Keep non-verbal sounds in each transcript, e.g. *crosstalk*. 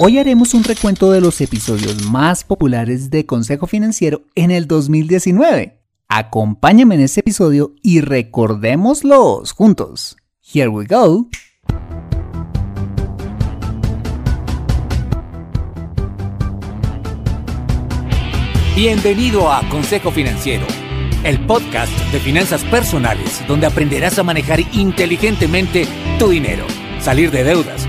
Hoy haremos un recuento de los episodios más populares de Consejo Financiero en el 2019. Acompáñame en este episodio y recordémoslos juntos. Here we go. Bienvenido a Consejo Financiero, el podcast de finanzas personales donde aprenderás a manejar inteligentemente tu dinero, salir de deudas,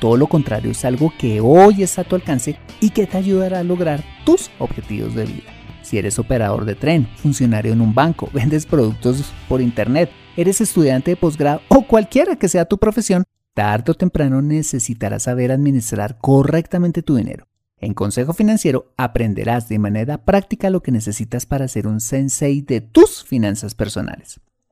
todo lo contrario es algo que hoy está a tu alcance y que te ayudará a lograr tus objetivos de vida. Si eres operador de tren, funcionario en un banco, *laughs* vendes productos por internet, eres estudiante de posgrado o cualquiera que sea tu profesión, tarde o temprano necesitarás saber administrar correctamente tu dinero. En Consejo Financiero aprenderás de manera práctica lo que necesitas para ser un sensei de tus finanzas personales.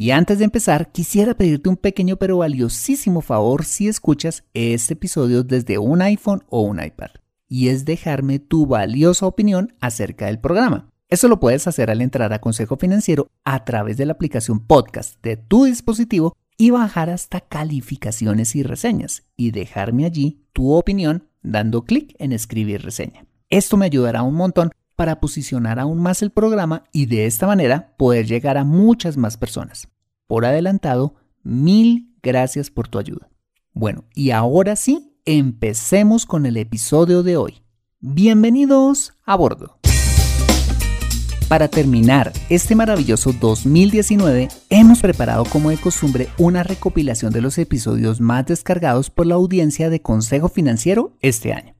Y antes de empezar, quisiera pedirte un pequeño pero valiosísimo favor si escuchas este episodio desde un iPhone o un iPad, y es dejarme tu valiosa opinión acerca del programa. Eso lo puedes hacer al entrar a Consejo Financiero a través de la aplicación podcast de tu dispositivo y bajar hasta calificaciones y reseñas y dejarme allí tu opinión dando clic en escribir reseña. Esto me ayudará un montón para posicionar aún más el programa y de esta manera poder llegar a muchas más personas. Por adelantado, mil gracias por tu ayuda. Bueno, y ahora sí, empecemos con el episodio de hoy. Bienvenidos a bordo. Para terminar este maravilloso 2019, hemos preparado como de costumbre una recopilación de los episodios más descargados por la audiencia de Consejo Financiero este año.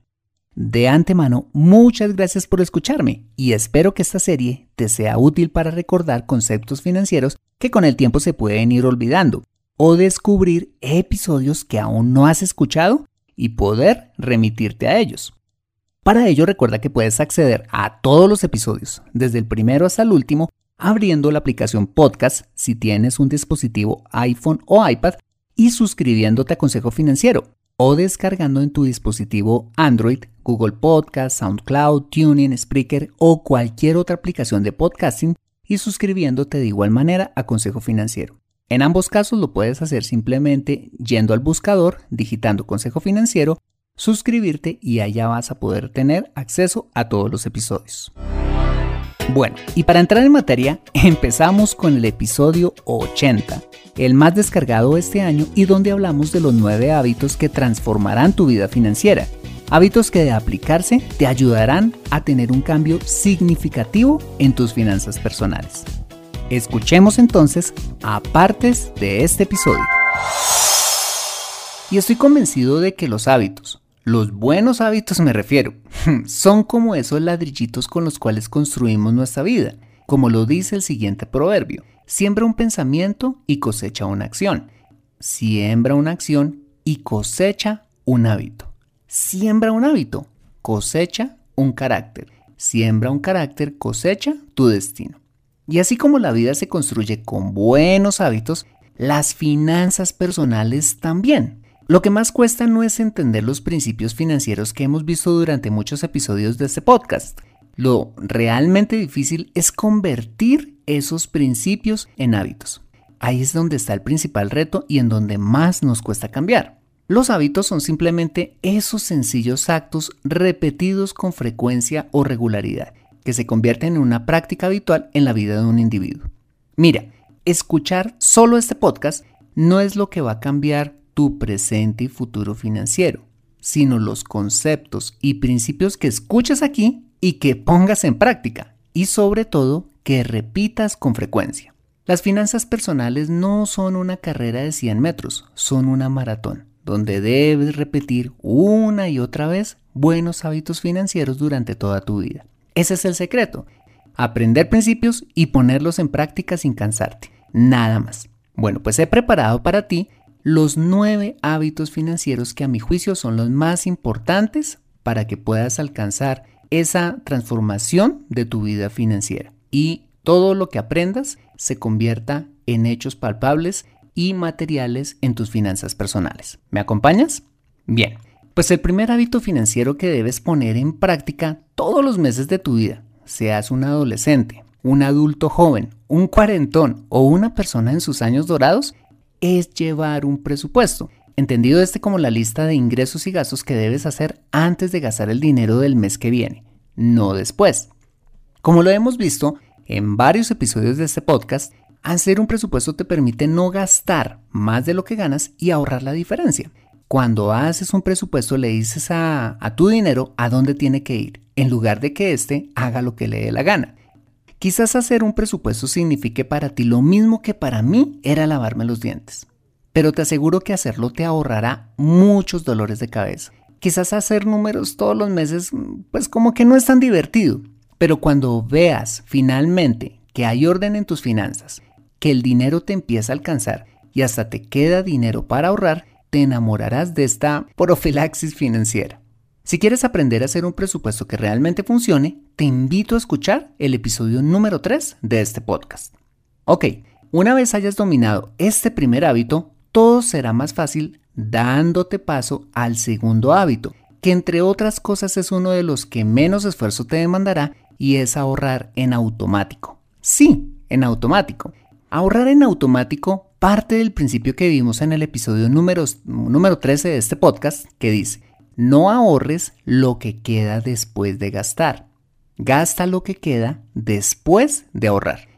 De antemano, muchas gracias por escucharme y espero que esta serie te sea útil para recordar conceptos financieros que con el tiempo se pueden ir olvidando o descubrir episodios que aún no has escuchado y poder remitirte a ellos. Para ello recuerda que puedes acceder a todos los episodios, desde el primero hasta el último, abriendo la aplicación podcast si tienes un dispositivo iPhone o iPad y suscribiéndote a Consejo Financiero o descargando en tu dispositivo Android, Google Podcast, SoundCloud, Tuning, Spreaker o cualquier otra aplicación de podcasting y suscribiéndote de igual manera a Consejo Financiero. En ambos casos lo puedes hacer simplemente yendo al buscador, digitando Consejo Financiero, suscribirte y allá vas a poder tener acceso a todos los episodios. Bueno, y para entrar en materia, *laughs* empezamos con el episodio 80, el más descargado este año y donde hablamos de los nueve hábitos que transformarán tu vida financiera. Hábitos que de aplicarse te ayudarán a tener un cambio significativo en tus finanzas personales. Escuchemos entonces a partes de este episodio. Y estoy convencido de que los hábitos, los buenos hábitos me refiero, *laughs* son como esos ladrillitos con los cuales construimos nuestra vida, como lo dice el siguiente proverbio. Siembra un pensamiento y cosecha una acción. Siembra una acción y cosecha un hábito. Siembra un hábito, cosecha un carácter. Siembra un carácter, cosecha tu destino. Y así como la vida se construye con buenos hábitos, las finanzas personales también. Lo que más cuesta no es entender los principios financieros que hemos visto durante muchos episodios de este podcast. Lo realmente difícil es convertir esos principios en hábitos. ahí es donde está el principal reto y en donde más nos cuesta cambiar. Los hábitos son simplemente esos sencillos actos repetidos con frecuencia o regularidad, que se convierten en una práctica habitual en la vida de un individuo. Mira, escuchar solo este podcast no es lo que va a cambiar tu presente y futuro financiero, sino los conceptos y principios que escuchas aquí y que pongas en práctica, y sobre todo que repitas con frecuencia. Las finanzas personales no son una carrera de 100 metros, son una maratón, donde debes repetir una y otra vez buenos hábitos financieros durante toda tu vida. Ese es el secreto, aprender principios y ponerlos en práctica sin cansarte, nada más. Bueno, pues he preparado para ti los nueve hábitos financieros que a mi juicio son los más importantes para que puedas alcanzar esa transformación de tu vida financiera y todo lo que aprendas se convierta en hechos palpables y materiales en tus finanzas personales. ¿Me acompañas? Bien, pues el primer hábito financiero que debes poner en práctica todos los meses de tu vida, seas un adolescente, un adulto joven, un cuarentón o una persona en sus años dorados, es llevar un presupuesto. Entendido este como la lista de ingresos y gastos que debes hacer antes de gastar el dinero del mes que viene, no después. Como lo hemos visto en varios episodios de este podcast, hacer un presupuesto te permite no gastar más de lo que ganas y ahorrar la diferencia. Cuando haces un presupuesto le dices a, a tu dinero a dónde tiene que ir, en lugar de que éste haga lo que le dé la gana. Quizás hacer un presupuesto signifique para ti lo mismo que para mí era lavarme los dientes. Pero te aseguro que hacerlo te ahorrará muchos dolores de cabeza. Quizás hacer números todos los meses, pues como que no es tan divertido. Pero cuando veas finalmente que hay orden en tus finanzas, que el dinero te empieza a alcanzar y hasta te queda dinero para ahorrar, te enamorarás de esta profilaxis financiera. Si quieres aprender a hacer un presupuesto que realmente funcione, te invito a escuchar el episodio número 3 de este podcast. Ok, una vez hayas dominado este primer hábito, todo será más fácil dándote paso al segundo hábito, que entre otras cosas es uno de los que menos esfuerzo te demandará y es ahorrar en automático. Sí, en automático. Ahorrar en automático parte del principio que vimos en el episodio número, número 13 de este podcast, que dice, no ahorres lo que queda después de gastar. Gasta lo que queda después de ahorrar.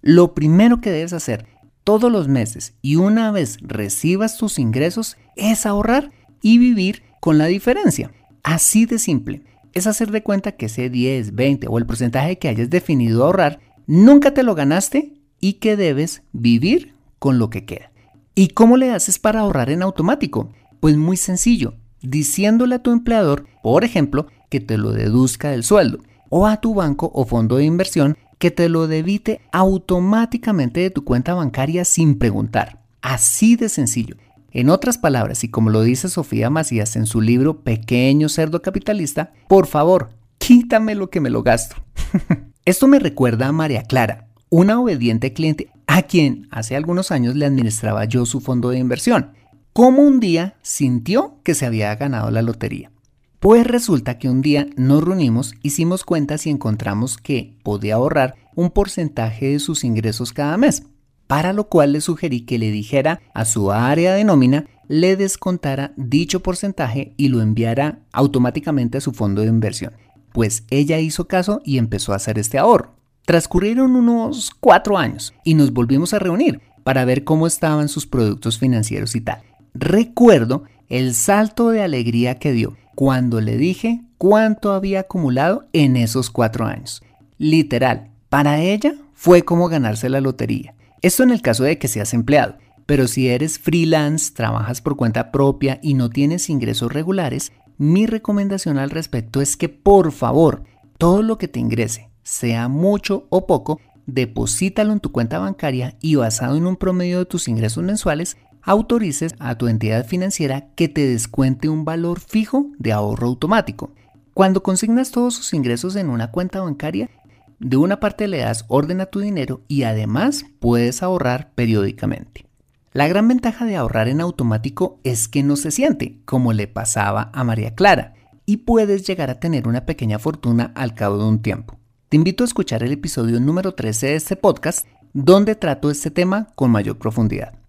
Lo primero que debes hacer todos los meses y una vez recibas tus ingresos es ahorrar y vivir con la diferencia. Así de simple. Es hacer de cuenta que ese 10, 20 o el porcentaje que hayas definido ahorrar nunca te lo ganaste y que debes vivir con lo que queda. ¿Y cómo le haces para ahorrar en automático? Pues muy sencillo diciéndole a tu empleador, por ejemplo, que te lo deduzca del sueldo, o a tu banco o fondo de inversión que te lo debite automáticamente de tu cuenta bancaria sin preguntar. Así de sencillo. En otras palabras, y como lo dice Sofía Macías en su libro Pequeño Cerdo Capitalista, por favor, quítame lo que me lo gasto. *laughs* Esto me recuerda a María Clara, una obediente cliente a quien hace algunos años le administraba yo su fondo de inversión cómo un día sintió que se había ganado la lotería. Pues resulta que un día nos reunimos, hicimos cuentas y encontramos que podía ahorrar un porcentaje de sus ingresos cada mes, para lo cual le sugerí que le dijera a su área de nómina le descontara dicho porcentaje y lo enviara automáticamente a su fondo de inversión. Pues ella hizo caso y empezó a hacer este ahorro. Transcurrieron unos cuatro años y nos volvimos a reunir para ver cómo estaban sus productos financieros y tal recuerdo el salto de alegría que dio cuando le dije cuánto había acumulado en esos cuatro años. Literal, para ella fue como ganarse la lotería. Esto en el caso de que seas empleado, pero si eres freelance, trabajas por cuenta propia y no tienes ingresos regulares, mi recomendación al respecto es que por favor, todo lo que te ingrese, sea mucho o poco, deposítalo en tu cuenta bancaria y basado en un promedio de tus ingresos mensuales, autorices a tu entidad financiera que te descuente un valor fijo de ahorro automático. Cuando consignas todos sus ingresos en una cuenta bancaria, de una parte le das orden a tu dinero y además puedes ahorrar periódicamente. La gran ventaja de ahorrar en automático es que no se siente, como le pasaba a María Clara, y puedes llegar a tener una pequeña fortuna al cabo de un tiempo. Te invito a escuchar el episodio número 13 de este podcast donde trato este tema con mayor profundidad.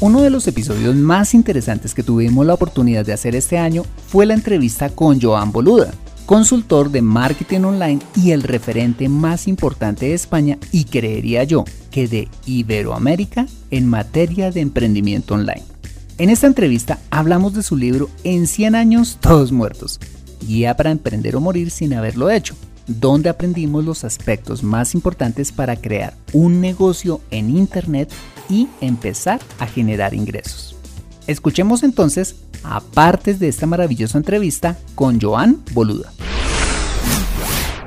Uno de los episodios más interesantes que tuvimos la oportunidad de hacer este año fue la entrevista con Joan Boluda, consultor de marketing online y el referente más importante de España y creería yo que de Iberoamérica en materia de emprendimiento online. En esta entrevista hablamos de su libro En 100 años todos muertos, guía para emprender o morir sin haberlo hecho, donde aprendimos los aspectos más importantes para crear un negocio en Internet y empezar a generar ingresos. Escuchemos entonces a partes de esta maravillosa entrevista con Joan Boluda.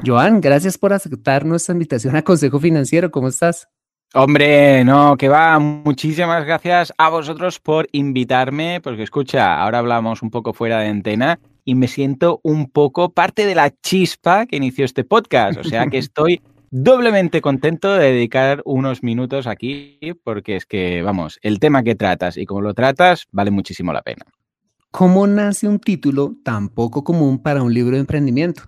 Joan, gracias por aceptar nuestra invitación a Consejo Financiero. ¿Cómo estás? Hombre, no, que va. Muchísimas gracias a vosotros por invitarme, porque escucha, ahora hablamos un poco fuera de antena y me siento un poco parte de la chispa que inició este podcast. O sea que *laughs* estoy doblemente contento de dedicar unos minutos aquí porque es que, vamos, el tema que tratas y cómo lo tratas vale muchísimo la pena. ¿Cómo nace un título tan poco común para un libro de emprendimiento?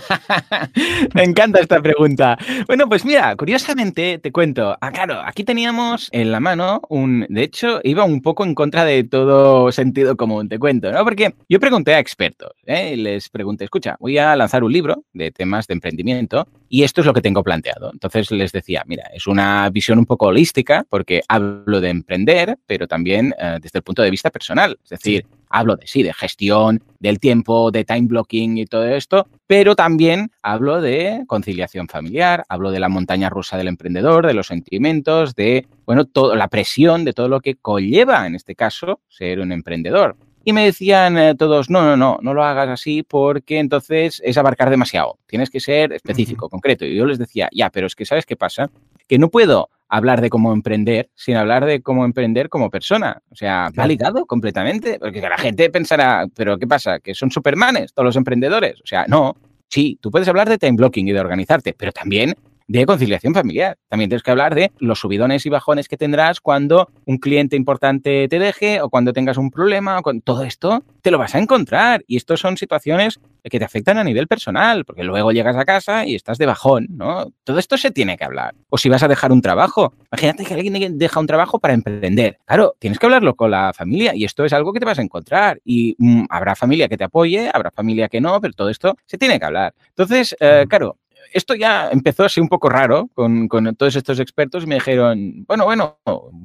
*laughs* Me encanta esta pregunta. Bueno, pues mira, curiosamente te cuento. Ah, claro, aquí teníamos en la mano un. De hecho, iba un poco en contra de todo sentido común, te cuento, ¿no? Porque yo pregunté a expertos, ¿eh? les pregunté, escucha, voy a lanzar un libro de temas de emprendimiento y esto es lo que tengo planteado. Entonces les decía, mira, es una visión un poco holística porque hablo de emprender, pero también eh, desde el punto de vista personal. Es decir, hablo de sí, de gestión del tiempo, de time blocking y todo esto, pero también hablo de conciliación familiar, hablo de la montaña rusa del emprendedor, de los sentimientos, de, bueno, toda la presión, de todo lo que conlleva, en este caso, ser un emprendedor. Y me decían eh, todos, no, no, no, no lo hagas así porque entonces es abarcar demasiado. Tienes que ser específico, concreto. Y yo les decía, ya, pero es que ¿sabes qué pasa? Que no puedo hablar de cómo emprender sin hablar de cómo emprender como persona. O sea, va ligado completamente. Porque la gente pensará, pero ¿qué pasa? ¿Que son supermanes todos los emprendedores? O sea, no. Sí, tú puedes hablar de time blocking y de organizarte, pero también de conciliación familiar. También tienes que hablar de los subidones y bajones que tendrás cuando un cliente importante te deje o cuando tengas un problema. O con... Todo esto te lo vas a encontrar. Y esto son situaciones que te afectan a nivel personal, porque luego llegas a casa y estás de bajón, ¿no? Todo esto se tiene que hablar. O si vas a dejar un trabajo. Imagínate que alguien deja un trabajo para emprender. Claro, tienes que hablarlo con la familia y esto es algo que te vas a encontrar. Y mm, habrá familia que te apoye, habrá familia que no, pero todo esto se tiene que hablar. Entonces, eh, claro, esto ya empezó a ser un poco raro con, todos estos expertos y me dijeron, bueno, bueno,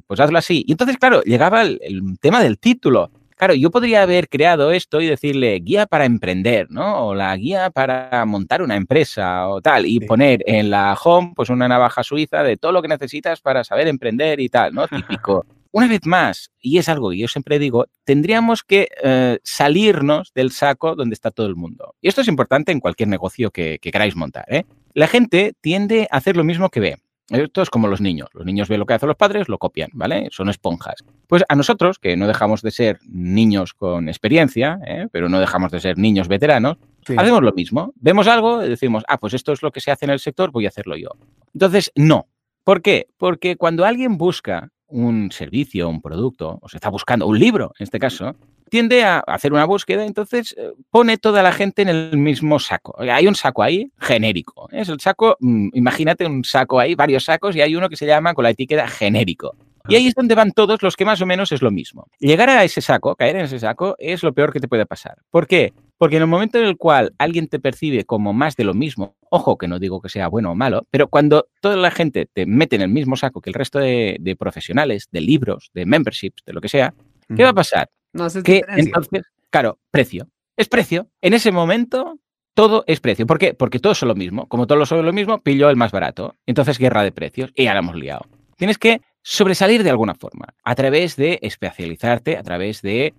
pues hazlo así. Y entonces, claro, llegaba el, tema del título. Claro, yo podría haber creado esto y decirle guía para emprender, ¿no? O la guía para montar una empresa o tal, y poner en la home pues una navaja suiza de todo lo que necesitas para saber emprender y tal, ¿no? *laughs* Típico una vez más, y es algo que yo siempre digo, tendríamos que eh, salirnos del saco donde está todo el mundo. Y esto es importante en cualquier negocio que, queráis montar. ¿eh? La gente tiende a hacer lo mismo que ve. Esto es como los niños. Los niños ven lo que hacen los padres, lo copian, ¿vale? Son esponjas. Pues a nosotros, que no dejamos de ser niños con experiencia, ¿eh? pero no dejamos de ser niños veteranos, hacemos lo mismo. Vemos algo y decimos, ah, pues esto es lo que se hace en el sector, voy a hacerlo yo. Entonces, no. ¿Por qué? Porque cuando alguien busca un servicio, un producto, o se está buscando un libro, en este caso, tiende a hacer una búsqueda, entonces eh, pone toda la gente en el mismo saco. Hay un saco ahí genérico. Es el saco, mm, imagínate un saco ahí, varios sacos, y hay uno que se llama con la etiqueta genérico. Y ahí es donde van todos los que más o menos es lo mismo. Llegar a ese saco, caer en ese saco, es lo peor que te puede pasar. ¿Por qué? Porque en el momento en el cual alguien te percibe como más de lo mismo, ojo que no digo que sea bueno o malo, pero cuando toda la gente te mete en el mismo saco que el resto de, profesionales, de libros, de memberships, de lo que sea, ¿qué va a pasar? No que entonces, claro, precio. Es precio. En ese momento todo es precio. ¿Por qué? Porque todos son lo mismo. Como todos son lo mismo, pillo el más barato. Entonces, guerra de precios. Y ya la hemos liado. Tienes que sobresalir de alguna forma, a través de especializarte, a través de,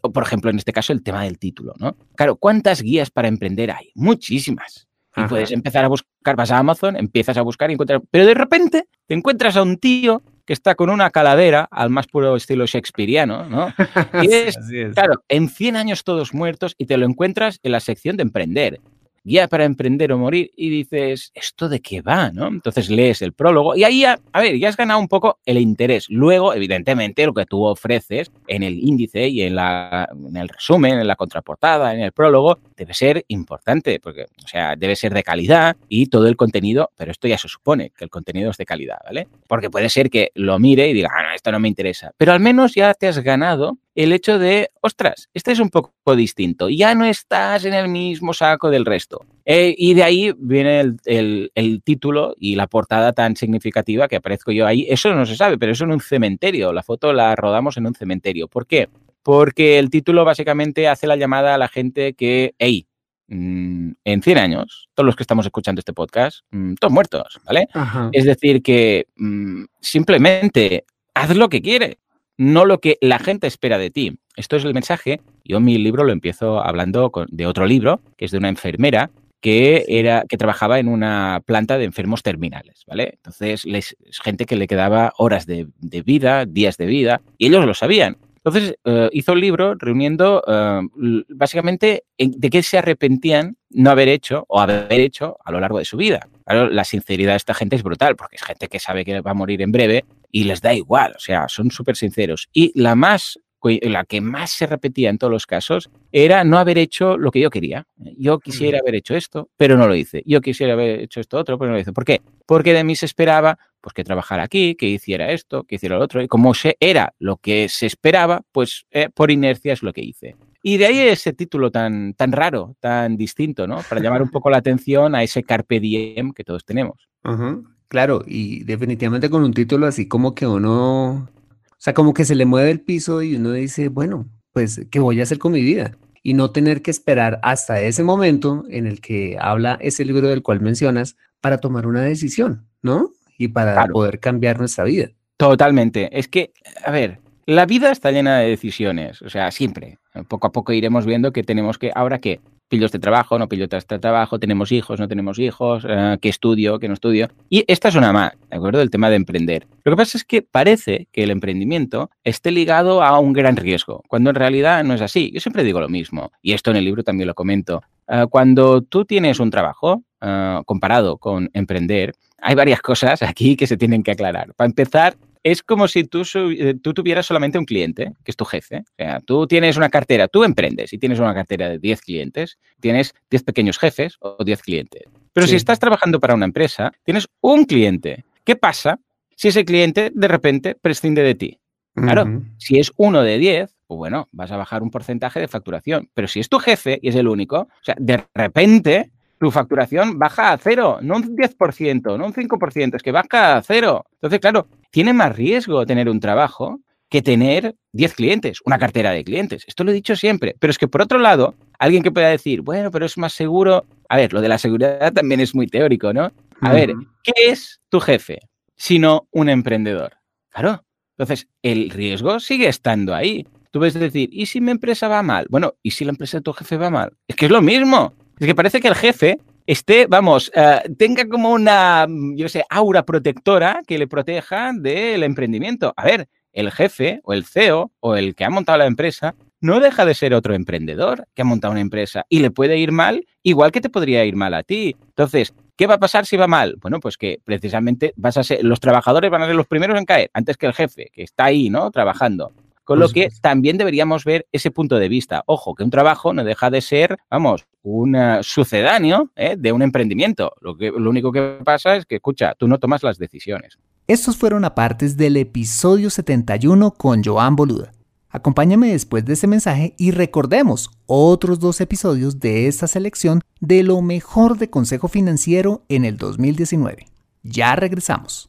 por ejemplo, en este caso, el tema del título, ¿no? Claro, ¿cuántas guías para emprender hay? Muchísimas. Y puedes empezar a buscar, vas a Amazon, empiezas a buscar y encuentras, pero de repente te encuentras a un tío que está con una calavera al más puro estilo shakespeariano, ¿no? *laughs* Y es, claro, en 100 años todos muertos y te lo encuentras en la sección de emprender. Guía para emprender o morir y dices, ¿esto de qué va? ¿no? Entonces lees el prólogo y ahí, a, a ver, ya has ganado un poco el interés. Luego, evidentemente, lo que tú ofreces en el índice y en, la, en el resumen, en la contraportada, en el prólogo, debe ser importante, porque, o sea, debe ser de calidad y todo el contenido, pero esto ya se supone que el contenido es de calidad, ¿vale? Porque puede ser que lo mire y diga, ah, no, esto no me interesa, pero al menos ya te has ganado el hecho de, ostras, este es un poco distinto, ya no estás en el mismo saco del resto. Eh, y de ahí viene el, el, el, título y la portada tan significativa que aparezco yo ahí. Eso no se sabe, pero eso en un cementerio. La foto la rodamos en un cementerio. ¿Por qué? Porque el título básicamente hace la llamada a la gente que, hey, mmm, en 100 años, todos los que estamos escuchando este podcast, mmm, todos muertos, ¿vale? Ajá. Es decir, que mmm, simplemente haz lo que quieres no lo que la gente espera de ti. Esto es el mensaje. Yo mi libro lo empiezo hablando de otro libro, que es de una enfermera que era que trabajaba en una planta de enfermos terminales, ¿vale? Entonces, les, gente que le quedaba horas de, de, vida, días de vida, y ellos lo sabían. Entonces, uh, hizo el libro reuniendo uh, básicamente de qué se arrepentían no haber hecho o haber hecho a lo largo de su vida. Claro, la sinceridad de esta gente es brutal, porque es gente que sabe que va a morir en breve y les da igual, o sea, son súper sinceros. Y la más la que más se repetía en todos los casos era no haber hecho lo que yo quería. Yo quisiera haber hecho esto, pero no lo hice. Yo quisiera haber hecho esto otro, pero no lo hice. ¿Por qué? Porque de mí se esperaba pues que trabajara aquí, que hiciera esto, que hiciera lo otro. Y como se era lo que se esperaba, pues eh, por inercia es lo que hice. Y de ahí ese título tan, tan raro, tan distinto, ¿no? Para llamar un poco la atención a ese carpe diem que todos tenemos. Uh -huh. Claro, y definitivamente con un título así como que uno o sea, como que se le mueve el piso y uno dice, bueno, pues, ¿qué voy a hacer con mi vida? Y no tener que esperar hasta ese momento en el que habla ese libro del cual mencionas para tomar una decisión, ¿no? Y para claro. poder cambiar nuestra vida. Totalmente. Es que, a ver, la vida está llena de decisiones, o sea, siempre. Poco a poco iremos viendo que tenemos que, ahora qué, pillo este trabajo, no pillo este trabajo, tenemos hijos, no tenemos hijos, uh, qué estudio, qué no estudio. Y esta es una más, ¿de acuerdo? El tema de emprender. Lo que pasa es que parece que el emprendimiento esté ligado a un gran riesgo, cuando en realidad no es así. Yo siempre digo lo mismo, y esto en el libro también lo comento. Uh, cuando tú tienes un trabajo, uh, comparado con emprender, hay varias cosas aquí que se tienen que aclarar. Para empezar, es como si tú, eh, tú, tuvieras solamente un cliente, que es tu jefe. O sea, tú tienes una cartera, tú emprendes y tienes una cartera de 10 clientes, tienes 10 pequeños jefes o 10 clientes. Pero sí. si estás trabajando para una empresa, tienes un cliente. ¿Qué pasa si ese cliente de repente prescinde de ti? Claro, uh -huh. si es uno de 10, pues bueno, vas a bajar un porcentaje de facturación. Pero si es tu jefe y es el único, o sea, de repente tu facturación baja a cero, no un 10%, no un 5%, es que baja a cero. Entonces, claro, tiene más riesgo tener un trabajo que tener 10 clientes, una cartera de clientes. Esto lo he dicho siempre. Pero es que por otro lado, alguien que pueda decir, bueno, pero es más seguro. A ver, lo de la seguridad también es muy teórico, ¿no? A ver, ¿qué es tu jefe sino un emprendedor? Claro. Entonces, el riesgo sigue estando ahí. Tú ves decir, ¿y si mi empresa va mal? Bueno, ¿y si la empresa de tu jefe va mal? Es que es lo mismo. Es que parece que el jefe esté, vamos, uh, tenga como una, yo sé, aura protectora que le proteja del emprendimiento. A ver, el jefe o el CEO o el que ha montado la empresa no deja de ser otro emprendedor que ha montado una empresa y le puede ir mal igual que te podría ir mal a ti. Entonces, ¿qué va a pasar si va mal? Bueno, pues que precisamente vas a ser, los trabajadores van a ser los primeros en caer antes que el jefe, que está ahí, ¿no? Trabajando. Con lo que también deberíamos ver ese punto de vista. Ojo, que un trabajo no deja de ser, vamos, un uh, sucedáneo ¿eh? de un emprendimiento. Lo, que, lo único que pasa es que, escucha, tú no tomas las decisiones. Estos fueron apartes del episodio 71 con Joan Boluda. Acompáñame después de ese mensaje y recordemos otros dos episodios de esta selección de lo mejor de Consejo Financiero en el 2019. Ya regresamos.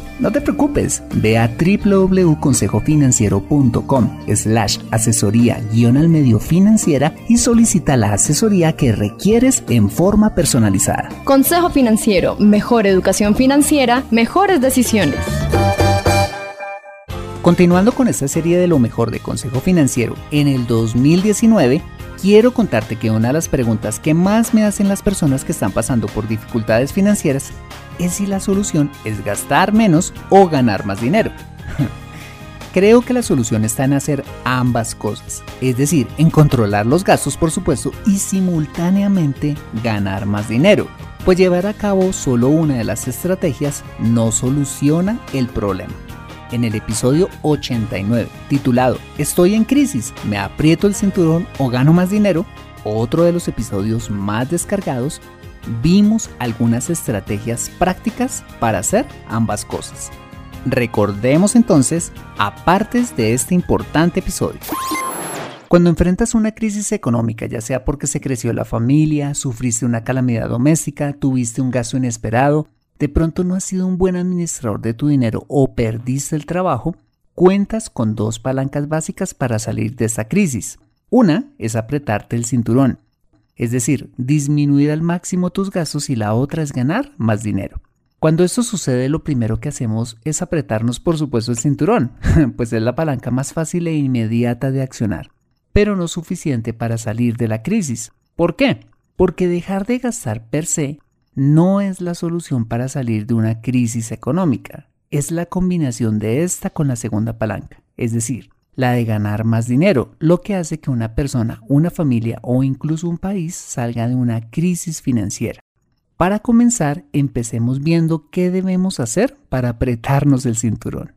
no te preocupes, ve a www.consejofinanciero.com slash asesoría guion al medio financiera y solicita la asesoría que requieres en forma personalizada. Consejo Financiero, mejor educación financiera, mejores decisiones. Continuando con esta serie de lo mejor de Consejo Financiero, en el 2019 quiero contarte que una de las preguntas que más me hacen las personas que están pasando por dificultades financieras es si la solución es gastar menos o ganar más dinero. *laughs* Creo que la solución está en hacer ambas cosas, es decir, en controlar los gastos por supuesto y simultáneamente ganar más dinero, pues llevar a cabo solo una de las estrategias no soluciona el problema en el episodio 89, titulado Estoy en crisis, me aprieto el cinturón o gano más dinero, otro de los episodios más descargados, vimos algunas estrategias prácticas para hacer ambas cosas. Recordemos entonces a partes de este importante episodio. Cuando enfrentas una crisis económica, ya sea porque se creció la familia, sufriste una calamidad doméstica, tuviste un gasto inesperado, de pronto no has sido un buen administrador de tu dinero o perdiste el trabajo, cuentas con dos palancas básicas para salir de esta crisis. Una es apretarte el cinturón, es decir, disminuir al máximo tus gastos y la otra es ganar más dinero. Cuando esto sucede, lo primero que hacemos es apretarnos, por supuesto, el cinturón, *laughs* pues es la palanca más fácil e inmediata de accionar, pero no suficiente para salir de la crisis. ¿Por qué? Porque dejar de gastar per se no es la solución para salir de una crisis económica, es la combinación de esta con la segunda palanca, es decir, la de ganar más dinero, lo que hace que una persona, una familia o incluso un país salga de una crisis financiera. Para comenzar, empecemos viendo qué debemos hacer para apretarnos el cinturón.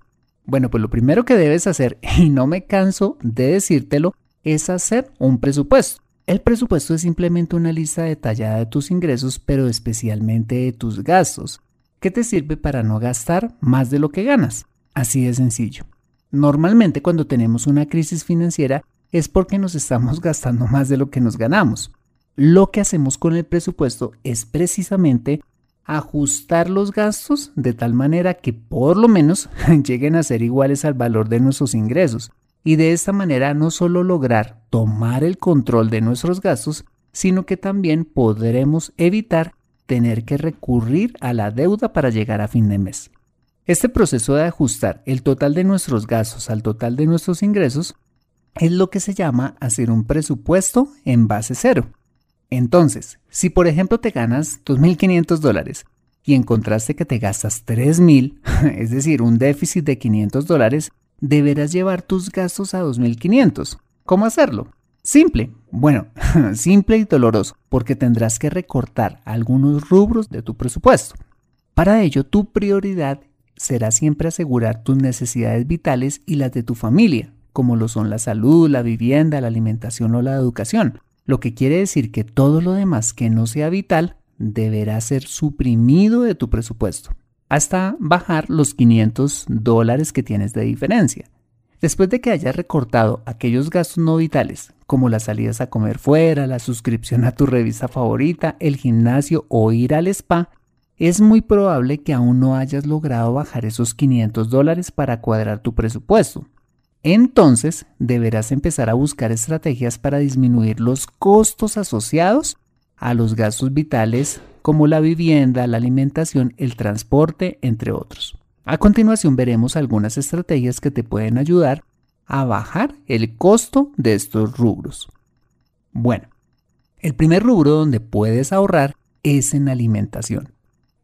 Bueno, pues lo primero que debes hacer, *laughs* y no me canso de decírtelo, es hacer un presupuesto. El presupuesto es simplemente una lista detallada de tus ingresos, pero especialmente de tus gastos, que te sirve para no gastar más de lo que ganas. Así de sencillo. Normalmente cuando tenemos una crisis financiera es porque nos estamos *laughs* gastando más de lo que nos ganamos. Lo que hacemos con el presupuesto es precisamente ajustar los gastos de tal manera que por lo menos *laughs* lleguen a ser iguales al valor de nuestros ingresos y de esta manera no solo lograr tomar el control de nuestros gastos, sino que también podremos evitar tener que recurrir a la deuda para llegar a fin de mes. Este proceso de ajustar el total de nuestros gastos al total de nuestros ingresos es lo que se llama hacer un presupuesto en base cero. Entonces, si por ejemplo te ganas 2.500 dólares y encontraste que te gastas 3.000, *laughs* es decir, un déficit de 500 dólares, deberás llevar tus gastos a 2.500. ¿Cómo hacerlo? Simple. Bueno, *laughs* simple y doloroso, porque tendrás que recortar algunos rubros de tu presupuesto. Para ello, tu prioridad será siempre asegurar tus necesidades vitales y las de tu familia, como lo son la salud, la vivienda, la alimentación o la educación, lo que quiere decir que todo lo demás que no sea vital deberá ser suprimido de tu presupuesto hasta bajar los 500 dólares que tienes de diferencia. Después de que hayas recortado aquellos gastos no vitales, como las salidas a comer fuera, la suscripción a tu revista favorita, el gimnasio o ir al spa, es muy probable que aún no hayas logrado bajar esos 500 dólares para cuadrar tu presupuesto. Entonces, deberás empezar a buscar estrategias para disminuir los costos asociados a los gastos vitales como la vivienda, la alimentación, el transporte, entre otros. A continuación veremos algunas estrategias que te pueden ayudar a bajar el costo de estos rubros. Bueno, el primer rubro donde puedes ahorrar es en alimentación.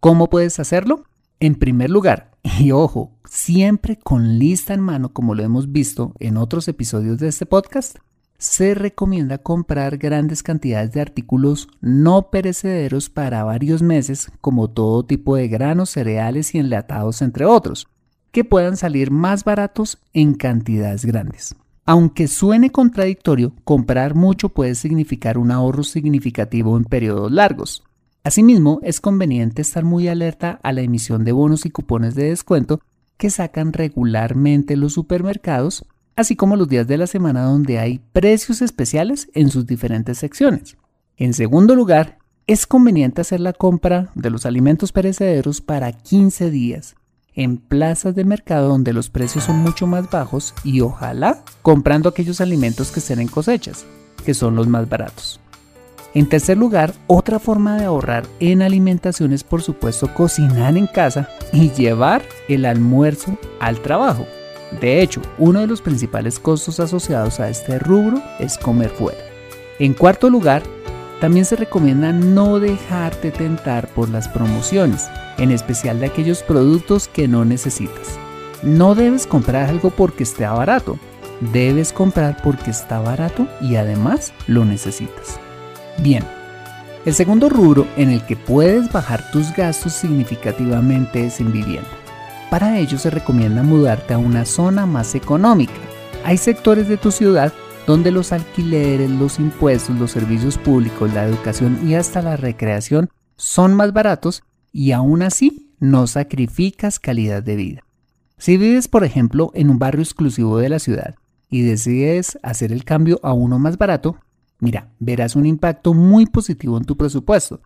¿Cómo puedes hacerlo? En primer lugar, *laughs* y ojo, siempre con lista en mano como lo hemos visto en otros episodios de este podcast, se recomienda comprar grandes cantidades de artículos no perecederos para varios meses, como todo tipo de granos, cereales y enlatados, entre otros, que puedan salir más baratos en cantidades grandes. Aunque suene contradictorio, comprar mucho puede significar un ahorro significativo en periodos largos. Asimismo, es conveniente estar muy alerta a la emisión de bonos y cupones de descuento que sacan regularmente los supermercados así como los días de la semana donde hay precios especiales en sus diferentes secciones. En segundo lugar, es conveniente hacer la compra de los alimentos perecederos para 15 días en plazas de mercado donde los precios son mucho más bajos y ojalá comprando aquellos alimentos que estén en cosechas, que son los más baratos. En tercer lugar, otra forma de ahorrar en alimentación es por supuesto cocinar en casa y llevar el almuerzo al trabajo. De hecho, uno de los principales costos asociados a este rubro es comer fuera. En cuarto lugar, también se recomienda no dejarte tentar por las promociones, en especial de aquellos productos que no necesitas. No debes comprar algo porque esté barato, debes comprar porque está barato y además lo necesitas. Bien, el segundo rubro en el que puedes bajar tus gastos significativamente es en vivienda. Para ello se recomienda mudarte a una zona más económica. Hay sectores de tu ciudad donde los alquileres, los impuestos, los servicios públicos, la educación y hasta la recreación son más baratos y aún así no sacrificas calidad de vida. Si vives, por ejemplo, en un barrio exclusivo de la ciudad y decides hacer el cambio a uno más barato, mira, verás un impacto muy positivo en tu presupuesto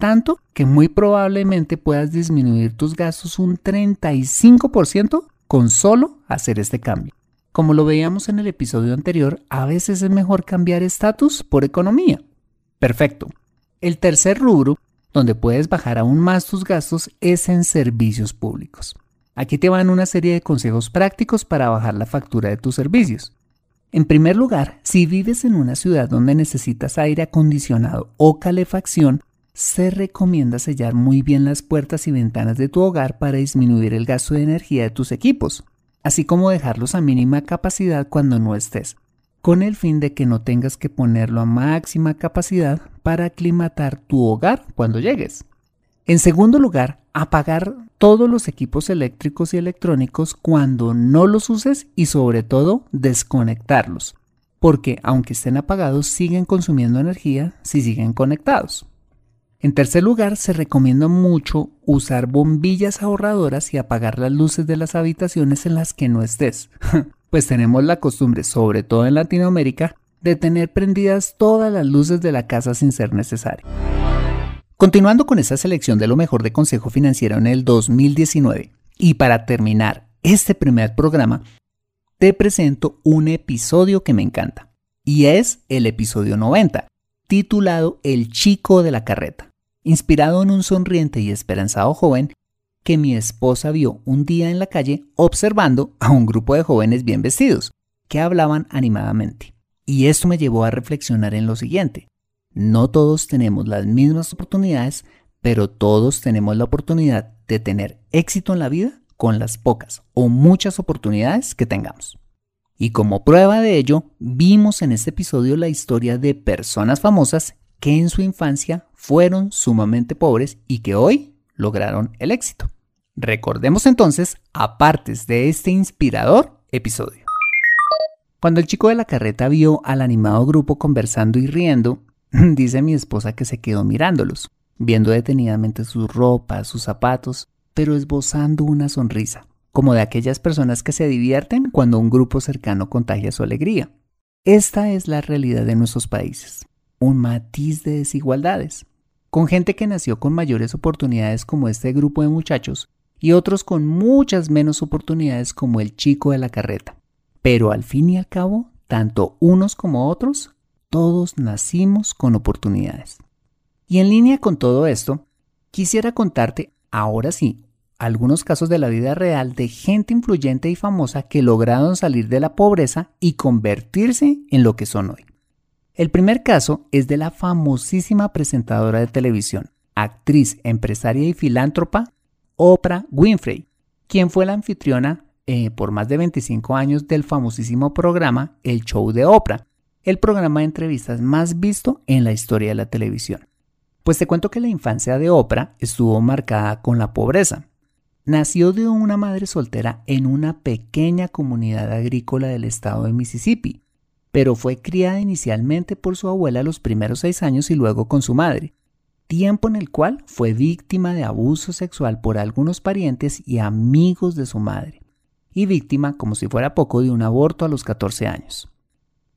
tanto que muy probablemente puedas disminuir tus gastos un 35% con solo hacer este cambio. Como lo veíamos en el episodio anterior, a veces es mejor cambiar estatus por economía. Perfecto. El tercer rubro, donde puedes bajar aún más tus gastos, es en servicios públicos. Aquí te van una serie de consejos prácticos para bajar la factura de tus servicios. En primer lugar, si vives en una ciudad donde necesitas aire acondicionado o calefacción, se recomienda sellar muy bien las puertas y ventanas de tu hogar para disminuir el gasto de energía de tus equipos, así como dejarlos a mínima capacidad cuando no estés, con el fin de que no tengas que ponerlo a máxima capacidad para aclimatar tu hogar cuando llegues. En segundo lugar, apagar todos los equipos eléctricos y electrónicos cuando no los uses y sobre todo desconectarlos, porque aunque estén apagados siguen consumiendo energía si siguen conectados. En tercer lugar, se recomienda mucho usar bombillas ahorradoras y apagar las luces de las habitaciones en las que no estés, *laughs* pues tenemos la costumbre, sobre todo en Latinoamérica, de tener prendidas todas las luces de la casa sin ser necesario. Continuando con esta selección de lo mejor de Consejo Financiero en el 2019, y para terminar este primer programa, te presento un episodio que me encanta, y es el episodio 90, titulado El chico de la carreta inspirado en un sonriente y esperanzado joven que mi esposa vio un día en la calle observando a un grupo de jóvenes bien vestidos, que hablaban animadamente. Y esto me llevó a reflexionar en lo siguiente. No todos tenemos las mismas oportunidades, pero todos tenemos la oportunidad de tener éxito en la vida con las pocas o muchas oportunidades que tengamos. Y como prueba de ello, vimos en este episodio la historia de personas famosas que en su infancia fueron sumamente pobres y que hoy lograron el éxito. Recordemos entonces a partes de este inspirador episodio. Cuando el chico de la carreta vio al animado grupo conversando y riendo, *laughs* dice mi esposa que se quedó mirándolos, viendo detenidamente sus ropas, sus zapatos, pero esbozando una sonrisa, como de aquellas personas que se divierten cuando un grupo cercano contagia su alegría. Esta es la realidad de nuestros países un matiz de desigualdades, con gente que nació con mayores oportunidades como este grupo de muchachos y otros con muchas menos oportunidades como el chico de la carreta. Pero al fin y al cabo, tanto unos como otros, todos nacimos con oportunidades. Y en línea con todo esto, quisiera contarte, ahora sí, algunos casos de la vida real de gente influyente y famosa que lograron salir de la pobreza y convertirse en lo que son hoy. El primer caso es de la famosísima presentadora de televisión, actriz, empresaria y filántropa Oprah Winfrey, quien fue la anfitriona eh, por más de 25 años del famosísimo programa El Show de Oprah, el programa de entrevistas más visto en la historia de la televisión. Pues te cuento que la infancia de Oprah estuvo marcada con la pobreza. Nació de una madre soltera en una pequeña comunidad agrícola del estado de Mississippi, pero fue criada inicialmente por su abuela los primeros seis años y luego con su madre, tiempo en el cual fue víctima de abuso sexual por algunos parientes y amigos de su madre, y víctima, como si fuera poco, de un aborto a los 14 años.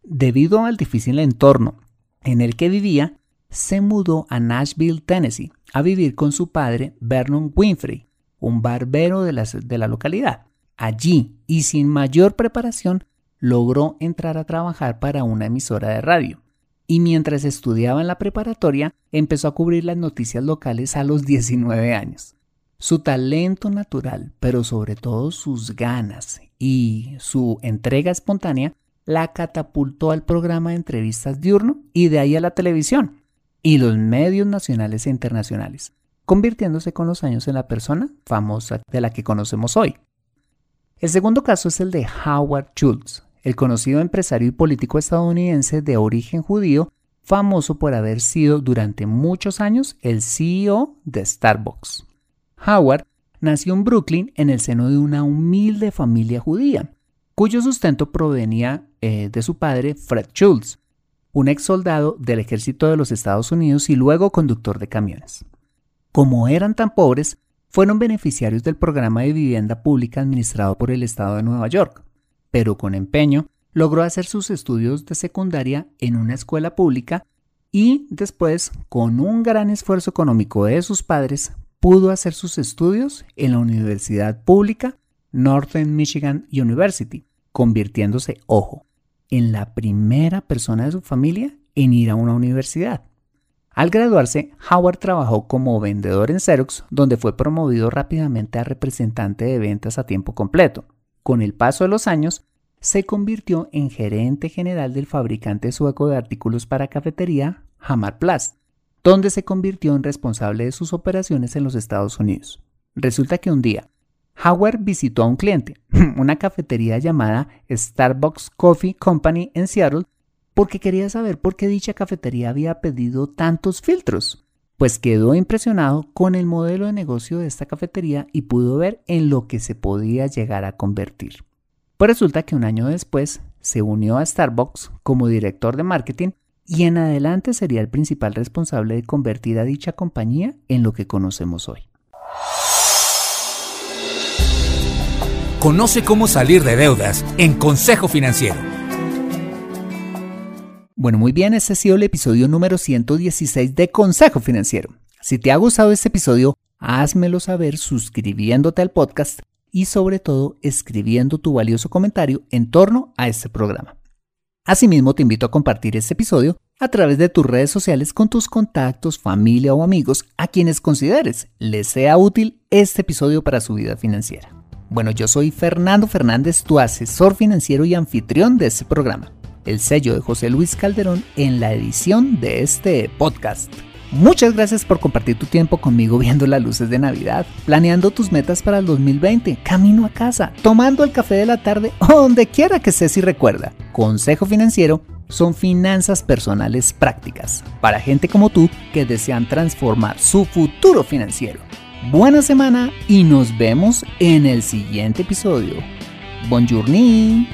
Debido al difícil entorno en el que vivía, se mudó a Nashville, Tennessee, a vivir con su padre Vernon Winfrey, un barbero de la, de la localidad. Allí, y sin mayor preparación, logró entrar a trabajar para una emisora de radio. Y mientras estudiaba en la preparatoria, empezó a cubrir las noticias locales a los 19 años. Su talento natural, pero sobre todo sus ganas y su entrega espontánea, la catapultó al programa de entrevistas diurno y de ahí a la televisión y los medios nacionales e internacionales, convirtiéndose con los años en la persona famosa de la que conocemos hoy. El segundo caso es el de Howard Schultz, el conocido empresario y político estadounidense de origen judío, famoso por haber sido durante muchos años el CEO de Starbucks. Howard nació en Brooklyn en el seno de una humilde familia judía, cuyo sustento provenía eh, de su padre Fred Schultz, un ex soldado del ejército de los Estados Unidos y luego conductor de camiones. Como eran tan pobres, fueron beneficiarios del programa de vivienda pública administrado por el Estado de Nueva York, pero con empeño logró hacer sus estudios de secundaria en una escuela pública y después, con un gran esfuerzo económico de sus padres, pudo hacer sus estudios en la Universidad Pública Northern Michigan University, convirtiéndose, ojo, en la primera persona de su familia en ir a una universidad. Al graduarse, Howard trabajó como vendedor en Xerox, donde fue promovido rápidamente a representante de ventas a tiempo completo. Con el paso de los años, se convirtió en gerente general del fabricante sueco de artículos para cafetería, Hamar Plast, donde se convirtió en responsable de sus operaciones en los Estados Unidos. Resulta que un día, Howard visitó a un cliente, *laughs* una cafetería llamada Starbucks Coffee Company en Seattle, porque quería saber por qué dicha cafetería había pedido tantos filtros. Pues quedó impresionado con el modelo de negocio de esta cafetería y pudo ver en lo que se podía llegar a convertir. Pues resulta que un año después se unió a Starbucks como director de marketing y en adelante sería el principal responsable de convertir a dicha compañía en lo que conocemos hoy. Conoce cómo salir de deudas en Consejo Financiero. Bueno, muy bien, este ha sido el episodio número 116 de Consejo Financiero. Si te ha gustado este episodio, házmelo saber suscribiéndote al podcast y sobre todo escribiendo tu valioso comentario en torno a este programa. Asimismo, te invito a compartir este episodio a través de tus redes sociales con tus contactos, familia o amigos a quienes consideres les sea útil este episodio para su vida financiera. Bueno, yo soy Fernando Fernández, tu asesor financiero y anfitrión de este programa el sello de José Luis Calderón en la edición de este podcast. Muchas gracias por compartir tu tiempo conmigo viendo las luces de Navidad, planeando tus metas para el 2020, camino a casa, tomando el café de la tarde o donde quiera que estés y recuerda. Consejo Financiero son finanzas personales prácticas para gente como tú que desean transformar su futuro financiero. Buena semana y nos vemos en el siguiente episodio. Buongiorno.